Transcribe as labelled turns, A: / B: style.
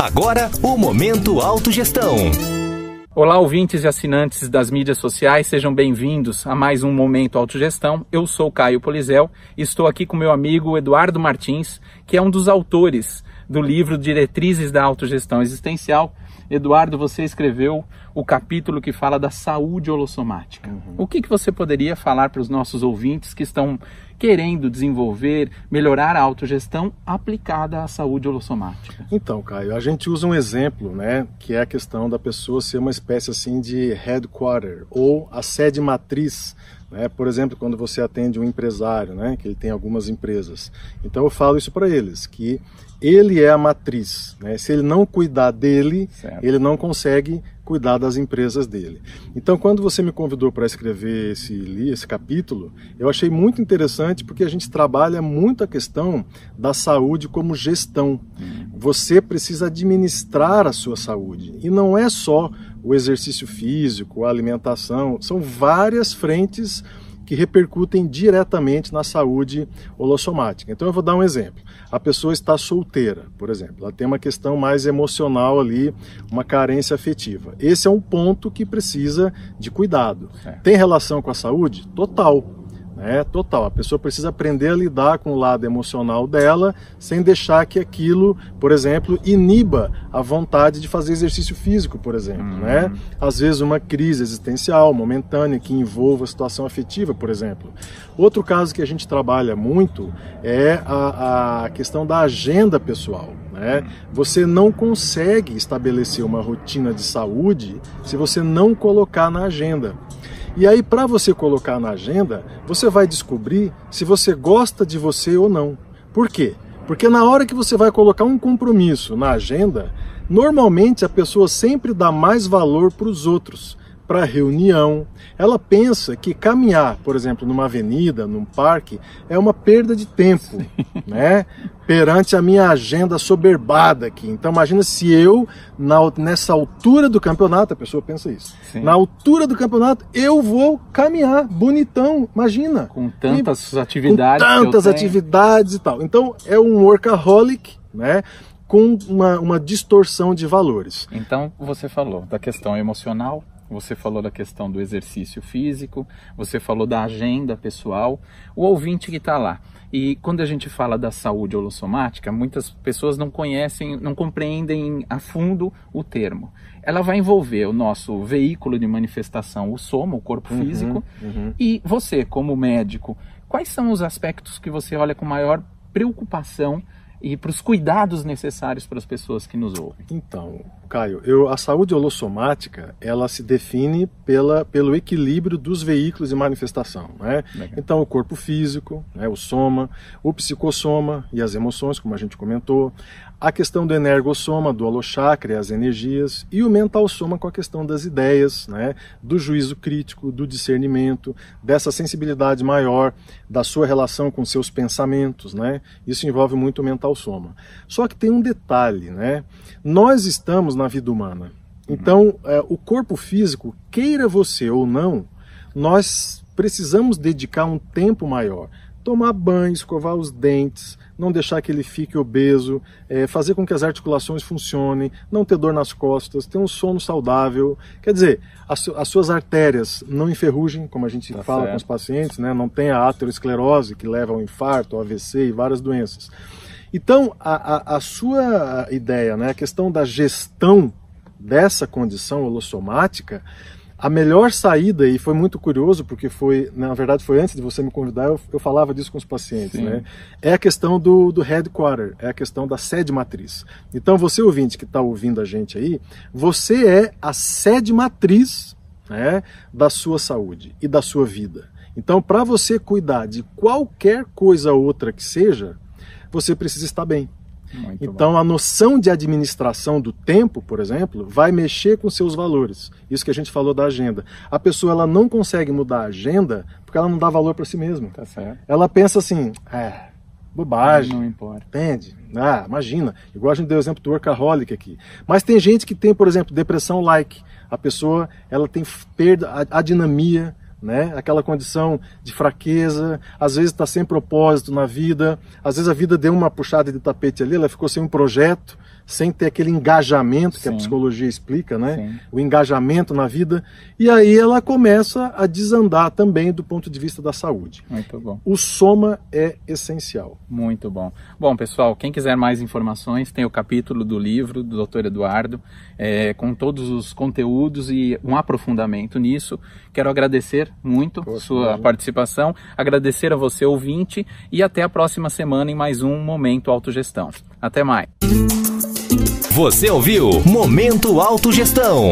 A: Agora, o Momento Autogestão.
B: Olá, ouvintes e assinantes das mídias sociais, sejam bem-vindos a mais um Momento Autogestão. Eu sou Caio Polizel e estou aqui com meu amigo Eduardo Martins, que é um dos autores do livro Diretrizes da Autogestão Existencial. Eduardo, você escreveu o capítulo que fala da saúde holossomática. Uhum. O que, que você poderia falar para os nossos ouvintes que estão querendo desenvolver, melhorar a autogestão aplicada à saúde holossomática?
C: Então, Caio, a gente usa um exemplo, né, que é a questão da pessoa ser uma espécie assim de headquarter ou a sede matriz né? Por exemplo, quando você atende um empresário, né? que ele tem algumas empresas. Então eu falo isso para eles, que ele é a matriz. Né? Se ele não cuidar dele, certo. ele não consegue cuidar das empresas dele. Então, quando você me convidou para escrever esse, esse capítulo, eu achei muito interessante porque a gente trabalha muito a questão da saúde como gestão. Uhum. Você precisa administrar a sua saúde. E não é só o exercício físico, a alimentação, são várias frentes que repercutem diretamente na saúde holossomática. Então eu vou dar um exemplo. A pessoa está solteira, por exemplo, ela tem uma questão mais emocional ali, uma carência afetiva. Esse é um ponto que precisa de cuidado. É. Tem relação com a saúde? Total né? Total. A pessoa precisa aprender a lidar com o lado emocional dela, sem deixar que aquilo, por exemplo, iniba a vontade de fazer exercício físico, por exemplo, uhum. né? Às vezes uma crise existencial momentânea que envolva a situação afetiva, por exemplo. Outro caso que a gente trabalha muito é a, a questão da agenda pessoal. Né? Você não consegue estabelecer uma rotina de saúde se você não colocar na agenda. E aí, para você colocar na agenda, você vai descobrir se você gosta de você ou não. Por quê? Porque na hora que você vai colocar um compromisso na agenda, normalmente a pessoa sempre dá mais valor para os outros para reunião. Ela pensa que caminhar, por exemplo, numa avenida, num parque, é uma perda de tempo, né? Perante a minha agenda soberbada aqui. Então imagina se eu, na, nessa altura do campeonato, a pessoa pensa isso. Sim. Na altura do campeonato, eu vou caminhar bonitão, imagina.
B: Com tantas e, atividades.
C: Com tantas atividades e tal. Então é um workaholic, né? com uma, uma distorção de valores.
B: Então, você falou da questão emocional, você falou da questão do exercício físico, você falou da agenda pessoal, o ouvinte que está lá. E quando a gente fala da saúde holossomática, muitas pessoas não conhecem, não compreendem a fundo o termo. Ela vai envolver o nosso veículo de manifestação, o soma, o corpo uhum, físico, uhum. e você, como médico, quais são os aspectos que você olha com maior preocupação e para os cuidados necessários para as pessoas que nos ouvem?
C: Então, Caio, eu, a saúde holossomática ela se define pela, pelo equilíbrio dos veículos de manifestação. Né? Então, o corpo físico, né, o soma, o psicossoma e as emoções, como a gente comentou, a questão do energossoma, do holochakra, as energias, e o mental soma com a questão das ideias, né, do juízo crítico, do discernimento, dessa sensibilidade maior da sua relação com seus pensamentos. Né? Isso envolve muito o mental soma. Só que tem um detalhe, né? nós estamos na vida humana. Então, é, o corpo físico, queira você ou não, nós precisamos dedicar um tempo maior tomar banho, escovar os dentes, não deixar que ele fique obeso, é, fazer com que as articulações funcionem, não ter dor nas costas, ter um sono saudável. Quer dizer, as, as suas artérias não enferrujem, como a gente tá fala certo. com os pacientes, né? não tem a aterosclerose que leva ao infarto, ao AVC e várias doenças. Então, a, a, a sua ideia, né, a questão da gestão dessa condição holossomática, a melhor saída, e foi muito curioso, porque foi, na verdade, foi antes de você me convidar, eu, eu falava disso com os pacientes, Sim. né? É a questão do, do headquarter, é a questão da sede matriz. Então, você ouvinte que está ouvindo a gente aí, você é a sede matriz né, da sua saúde e da sua vida. Então, para você cuidar de qualquer coisa outra que seja, você precisa estar bem. Muito então, bom. a noção de administração do tempo, por exemplo, vai mexer com seus valores. Isso que a gente falou da agenda. A pessoa ela não consegue mudar a agenda porque ela não dá valor para si mesma.
B: Tá.
C: Ela pensa assim, é, bobagem.
B: Não importa.
C: Entende? Ah, imagina. Igual a gente deu o exemplo do workaholic aqui. Mas tem gente que tem, por exemplo, depressão like. A pessoa ela tem perda a, a dinamia né? Aquela condição de fraqueza, às vezes está sem propósito na vida, às vezes a vida deu uma puxada de tapete ali, ela ficou sem um projeto, sem ter aquele engajamento que Sim. a psicologia explica, né? Sim. O engajamento na vida. E aí ela começa a desandar também do ponto de vista da saúde.
B: Muito bom.
C: O soma é essencial.
B: Muito bom. Bom, pessoal, quem quiser mais informações, tem o capítulo do livro do Dr. Eduardo, é, com todos os conteúdos e um aprofundamento nisso. Quero agradecer muito Poxa, sua participação, agradecer a você, ouvinte, e até a próxima semana em mais um Momento Autogestão. Até mais.
A: Você ouviu Momento Autogestão.